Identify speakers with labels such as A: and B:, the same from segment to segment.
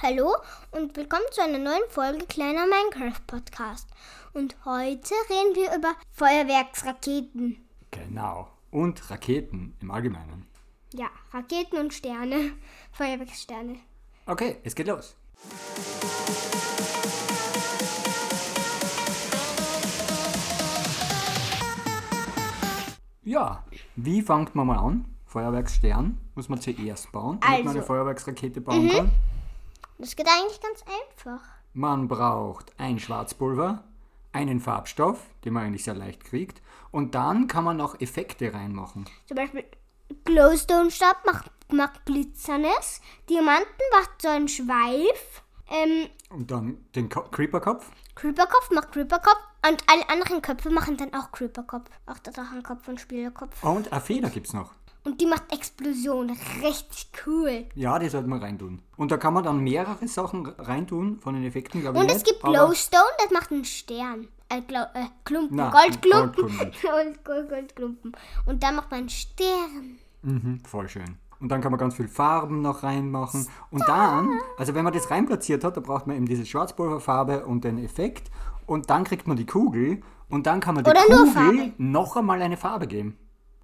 A: Hallo und willkommen zu einer neuen Folge Kleiner Minecraft Podcast. Und heute reden wir über Feuerwerksraketen.
B: Genau. Und Raketen im Allgemeinen.
A: Ja, Raketen und Sterne. Feuerwerkssterne.
B: Okay, es geht los. Ja, wie fängt man mal an? Feuerwerksstern muss man zuerst bauen, damit man
A: Also.
B: eine Feuerwerksrakete bauen kann.
A: Das geht eigentlich ganz einfach.
B: Man braucht ein Schwarzpulver, einen Farbstoff, den man eigentlich sehr leicht kriegt, und dann kann man noch Effekte reinmachen.
A: Zum Beispiel Glowstone-Stab macht, macht Blitzernes. Diamanten macht so einen Schweif. Ähm,
B: Und dann den Ko Creeperkopf.
A: Creeperkopf macht Creeperkopf. Und alle anderen Köpfe machen dann auch Creeperkopf. Auch der Drachenkopf und Spielerkopf.
B: Und eine Feder gibt's noch.
A: Und die macht Explosion. Richtig cool.
B: Ja, die sollte man reintun. Und da kann man dann mehrere Sachen reintun von den Effekten, glaube ich.
A: Und es
B: nicht,
A: gibt Glowstone, das macht einen Stern. Äh, Glau äh Klumpen.
B: Na,
A: Goldklumpen.
B: Goldklumpen.
A: Gold, Gold, Goldklumpen. Und dann macht man einen Stern.
B: Mhm, voll schön. Und dann kann man ganz viel Farben noch reinmachen. Und dann, also wenn man das reinplatziert hat, da braucht man eben diese Schwarzpulverfarbe und den Effekt. Und dann kriegt man die Kugel. Und dann kann man
A: nur
B: Kugel noch einmal eine Farbe geben.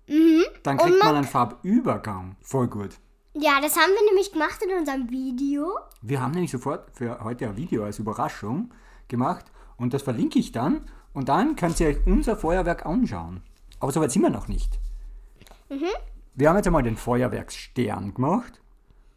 A: Mhm.
B: Dann kriegt man einen Farbübergang. Voll gut.
A: Ja, das haben wir nämlich gemacht in unserem Video.
B: Wir haben nämlich sofort für heute ein Video als Überraschung gemacht und das verlinke ich dann und dann könnt ihr euch unser Feuerwerk anschauen. Aber soweit sind wir noch nicht. Wir haben jetzt einmal den Feuerwerksstern gemacht,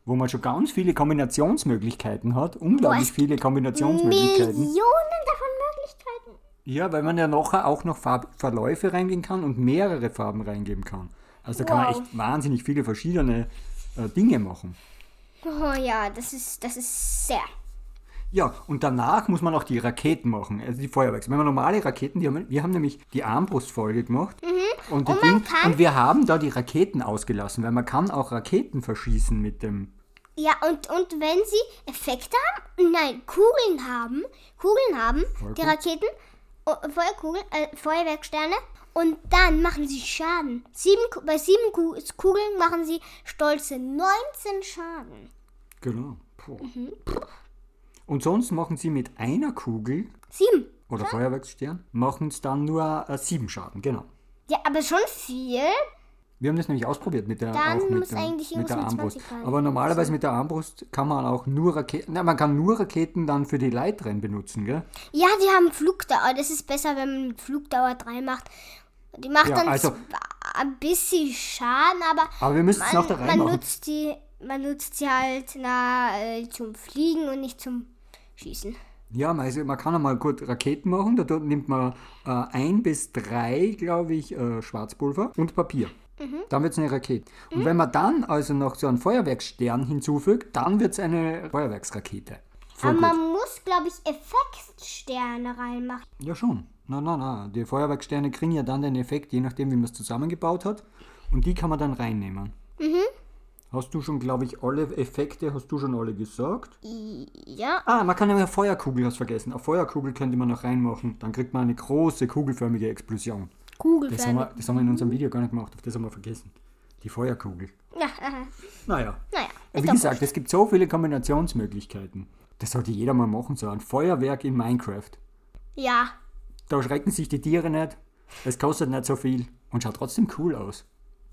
B: wo man schon ganz viele Kombinationsmöglichkeiten hat. Unglaublich viele Kombinationsmöglichkeiten.
A: Millionen davon Möglichkeiten.
B: Ja, weil man ja nachher auch noch Farbverläufe reingehen kann und mehrere Farben reingeben kann. Also da kann man
A: Wow.
B: echt wahnsinnig viele verschiedene äh, Dinge machen.
A: Oh ja, das ist, das ist sehr.
B: Ja, und danach muss man auch die Raketen machen, also die Feuerwerks. Wenn man normale Raketen, die haben, wir haben nämlich die Armbrustfolge gemacht und, die
A: Und man
B: Ding, und wir haben da die Raketen ausgelassen, weil man kann auch Raketen verschießen mit dem.
A: Ja, und, und wenn sie Effekte haben, nein, Kugeln haben, Kugeln haben, die
B: Feuerkugeln?
A: Raketen, oh, Feuerkugeln, äh, Feuerwerksterne, und dann machen sie Schaden. Sieben, bei sieben Ku- Kugeln machen sie stolze 19 Schaden.
B: Genau.
A: Mhm.
B: Und sonst machen sie mit einer Kugel
A: Sieben.
B: oder Feuerwerksstern, machen es dann nur äh, sieben Schaden, genau.
A: Ja, aber schon viel.
B: Wir haben das nämlich ausprobiert mit der,
A: Dann
B: auch mit,
A: muss
B: dem,
A: eigentlich
B: mit der Armbrust.
A: 20 rein.
B: Aber normalerweise mit der Armbrust kann man auch nur Raketen, na, man kann nur Raketen dann für die Leitrennen benutzen, gell?
A: Ja, die haben Flugdauer. Das ist besser, wenn man Flugdauer 3 macht. Die macht
B: Ja,
A: dann
B: also-
A: ein bisschen Schaden, aber
B: Aber wir müssen es noch da
A: man, nutzt die, man nutzt sie halt na, äh, zum Fliegen und nicht zum Schießen.
B: Ja, also man kann einmal gut Raketen machen. Da dort nimmt man äh, ein bis drei, glaube ich, äh, Schwarzpulver und Papier.
A: Mhm.
B: Dann wird es eine Rakete. Und wenn man dann also noch so einen Feuerwerksstern hinzufügt, dann wird es eine Feuerwerksrakete. Voll
A: Aber
B: gut.
A: man muss, glaube ich, Effektsterne reinmachen.
B: Ja, schon. Na, na, na. Die Feuerwerkssterne kriegen ja dann den Effekt, je nachdem, wie man es zusammengebaut hat. Und die kann man dann reinnehmen.
A: Mhm.
B: Hast du schon, glaube ich, alle Effekte, hast du schon alle gesagt?
A: Ja.
B: Ah, man kann ja eine Feuerkugel, hast vergessen. Eine Feuerkugel könnte man noch reinmachen. Dann kriegt man eine große kugelförmige Explosion. Das haben, wir, das haben wir in unserem Video gar nicht gemacht, auf das haben wir vergessen. Die Feuerkugel.
A: Ja.
B: Naja.
A: naja.
B: Wie gesagt, es gibt so viele Kombinationsmöglichkeiten. Das sollte jeder mal machen, so ein Feuerwerk in Minecraft.
A: Ja.
B: Da schrecken sich die Tiere nicht, es kostet nicht so viel und schaut trotzdem cool aus.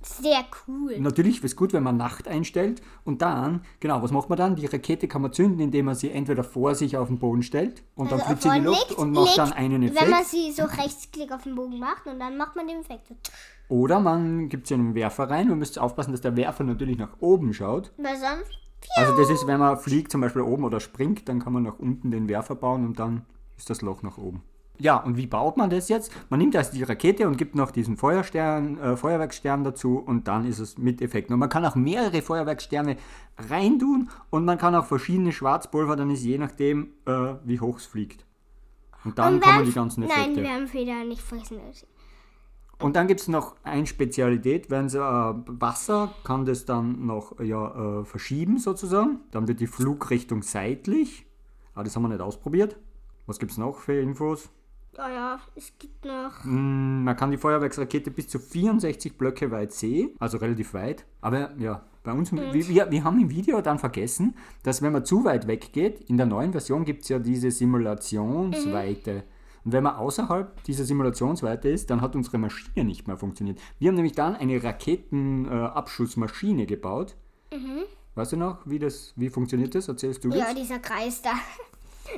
A: Sehr cool.
B: Natürlich ist es gut, wenn man Nacht einstellt und dann, genau, was macht man dann? Die Rakete kann man zünden, indem man sie entweder vor sich auf den Boden stellt und dann fliegt sie in die Luft
A: liegt-
B: und macht
A: liegt,
B: dann einen
A: Wenn man
B: Effekt.
A: sie so rechtsklick auf den Bogen macht und dann macht man den Effekt.
B: Oder man gibt sie einen Werfer rein und müsst aufpassen, dass der Werfer natürlich nach oben schaut.
A: Weil sonst.
B: Also das ist, wenn man fliegt, zum Beispiel oben oder springt, dann kann man nach unten den Werfer bauen und dann ist das Loch nach oben. Ja, und wie baut man das jetzt? Man nimmt erst die Rakete und gibt noch diesen Feuerstern, äh, Feuerwerksstern dazu und dann ist es mit Effekten. Und man kann auch mehrere Feuerwerkssterne reintun und man kann auch verschiedene Schwarzpulver, dann ist je nachdem, äh, wie hoch es fliegt. Und dann
A: Und
B: kommen
A: wir
B: die ganzen
A: Nein,
B: Effekte.
A: wir haben Feder nicht vergessen.
B: Und dann gibt es noch eine Spezialität, wenn es äh, Wasser kann das dann noch ja, äh, verschieben sozusagen. Dann wird die Flugrichtung seitlich. Aber das haben wir nicht ausprobiert. Was gibt es noch für Infos?
A: Ja, ja, es gibt noch.
B: Mm, Man kann die Feuerwerksrakete bis zu 64 Blöcke weit sehen, also relativ weit. Aber ja, bei uns, wir, wir, wir haben im Video dann vergessen, dass wenn man zu weit weggeht, in der neuen Version gibt es ja diese Simulationsweite. Und wenn man außerhalb dieser Simulationsweite ist, dann hat unsere Maschine nicht mehr funktioniert. Wir haben nämlich dann eine Raketenabschussmaschine äh, gebaut. Weißt du noch, wie das, wie funktioniert das? Erzählst du das?
A: Ja, dieser Kreis da.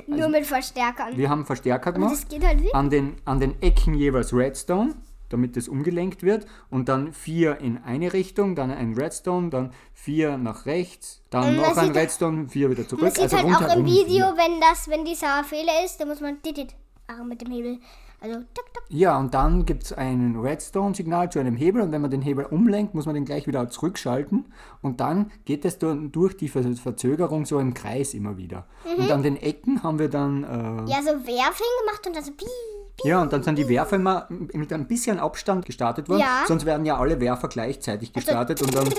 A: Nur mit Verstärkern.
B: Wir haben Verstärker
A: Und
B: gemacht.
A: das geht halt nicht.
B: an den, an den Ecken jeweils Redstone, damit das umgelenkt wird. Und dann vier in eine Richtung, dann ein Redstone, dann vier nach rechts, dann
A: Und
B: noch ein
A: sieht-
B: Redstone, vier wieder zurück.
A: Man sieht
B: also
A: halt auch im Video,
B: vier.
A: wenn das, wenn dieser Fehler ist, dann muss man dit machen mit dem Hebel. Also tak, tak.
B: Ja, und dann gibt es ein Redstone-Signal zu einem Hebel und wenn man den Hebel umlenkt, muss man den gleich wieder zurückschalten und dann geht es durch die Ver Verzögerung so im Kreis immer wieder.
A: Mhm.
B: Und an den Ecken haben wir dann äh,
A: Ja, so Werfen gemacht und dann so piep.
B: Ja, und dann sind die Werfer immer mit ein bisschen Abstand gestartet worden.
A: Ja.
B: Sonst werden ja alle Werfer gleichzeitig gestartet und dann,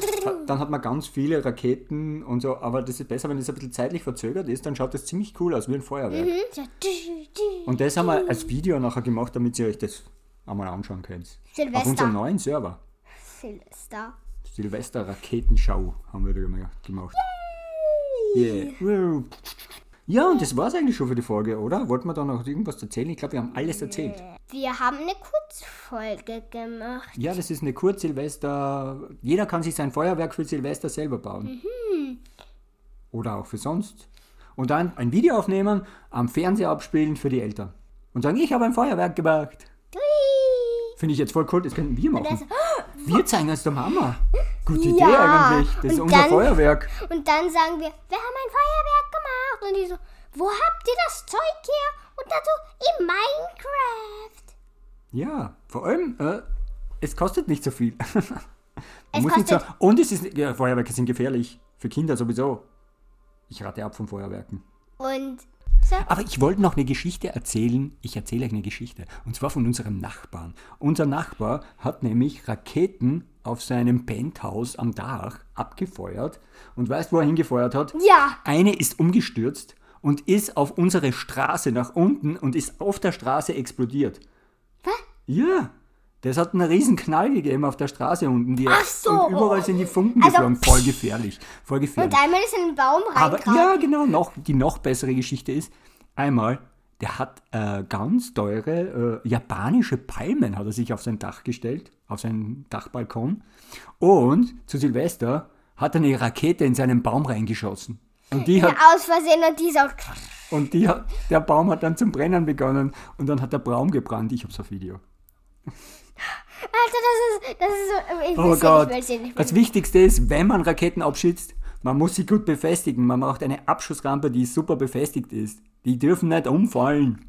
B: dann hat man ganz viele Raketen und so. Aber das ist besser, wenn es ein bisschen zeitlich verzögert ist, dann schaut das ziemlich cool aus, wie ein Feuerwerk.
A: Hm, tü.
B: Und das haben wir als Video nachher gemacht, damit ihr euch das einmal anschauen könnt. Auf
A: Silvester.
B: unserem neuen Server.
A: Silvester.
B: Silvester Raketenschau haben wir da gema- gemacht. Yeah. Ja, und das war es eigentlich schon für die Folge, oder? Wollten wir da noch irgendwas erzählen? Ich glaube, wir haben alles erzählt.
A: Wir haben eine Kurzfolge gemacht.
B: Ja, das ist eine Kurz-Silvester. Jeder kann sich sein Feuerwerk für Silvester selber bauen. Oder auch für sonst. Und dann ein Video aufnehmen, am Fernseher abspielen für die Eltern. Und sagen, ich habe ein Feuerwerk gemacht. Finde ich jetzt voll cool, das könnten wir machen. Wir zeigen es der Mama. Gute Idee
A: Ja,
B: eigentlich. Das ist
A: und
B: unser
A: dann-
B: Feuerwerk.
A: und dann sagen wir, wir haben ein Feuerwerk gemacht. Und die so, wo habt ihr das Zeug her? Und so, in Minecraft.
B: Ja, vor allem, äh, es kostet nicht so viel.
A: Es
B: muss nicht so,
A: kostet-
B: und es ist, ja, Feuerwerke sind gefährlich. Für Kinder sowieso. Ich rate ab von Feuerwerken.
A: Und
B: Aber ich wollte noch eine Geschichte erzählen. Ich erzähle euch eine Geschichte. Und zwar von unserem Nachbarn. Unser Nachbar hat nämlich Raketen auf seinem Penthouse am Dach abgefeuert. Und weißt, wo er hingefeuert hat?
A: Ja.
B: Eine ist umgestürzt und ist auf unsere Straße nach unten und ist auf der Straße explodiert.
A: Was?
B: Ja. Das hat einen riesen Knall gegeben auf der Straße unten. Die
A: Ach so.
B: Und überall sind die Funken
A: Also-
B: geflogen. Voll gefährlich. Voll gefährlich.
A: und einmal ist in einen Baum reingekramt.
B: ja, genau, noch, die noch bessere Geschichte ist, einmal, der hat äh, ganz teure äh, japanische Palmen hat er sich auf sein Dach gestellt, auf seinen Dachbalkon. Und zu Silvester hat er eine Rakete in seinen Baum reingeschossen. Und die hat,
A: Aus Versehen und die ist auch.
B: und die hat, der Baum hat dann zum Brennen begonnen und dann hat der Baum gebrannt. Ich hab's auf Video.
A: Alter, das ist, das ist so. Ich
B: Oh Gott. Das Wichtigste ist, wenn man Raketen abschießt, man muss sie gut befestigen. Man braucht eine Abschussrampe, die super befestigt ist. Die dürfen nicht umfallen.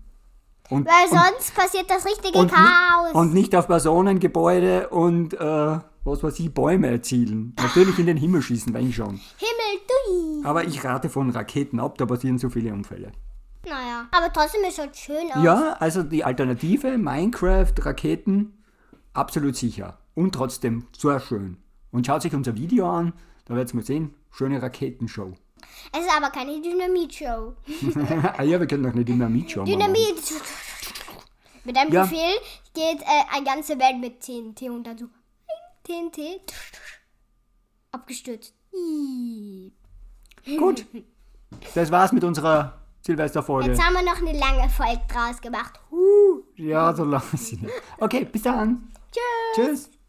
B: Und,
A: Weil
B: und,
A: sonst passiert das richtige
B: und,
A: Chaos.
B: und nicht auf Personen, Gebäude und äh, was weiß ich, Bäume erzielen. Natürlich in den Himmel schießen, wenn schon.
A: Himmel, dui.
B: Aber ich rate von Raketen ab, da passieren so viele Unfälle.
A: Naja, aber trotzdem ist es schön aus.
B: Ja, also die Alternative, Minecraft, Raketen, absolut sicher. Und trotzdem sehr schön. Und schaut sich unser Video an, da werdet ihr mal sehen, schöne Raketenshow.
A: Es ist aber keine Dynamit-Show.
B: ah ja, wir können doch eine Dynamit-Show machen.
A: Dynamit. Mit einem
B: Ja.
A: Befehl geht äh, eine ganze Welt mit TNT und dann so TNT abgestürzt.
B: Gut, das war's mit unserer Silvesterfolge.
A: Jetzt haben wir noch eine lange Folge draus gemacht. Huh.
B: Ja, so lange ist sie nicht. Okay, bis dann.
A: Tschüss.
B: Tschüss.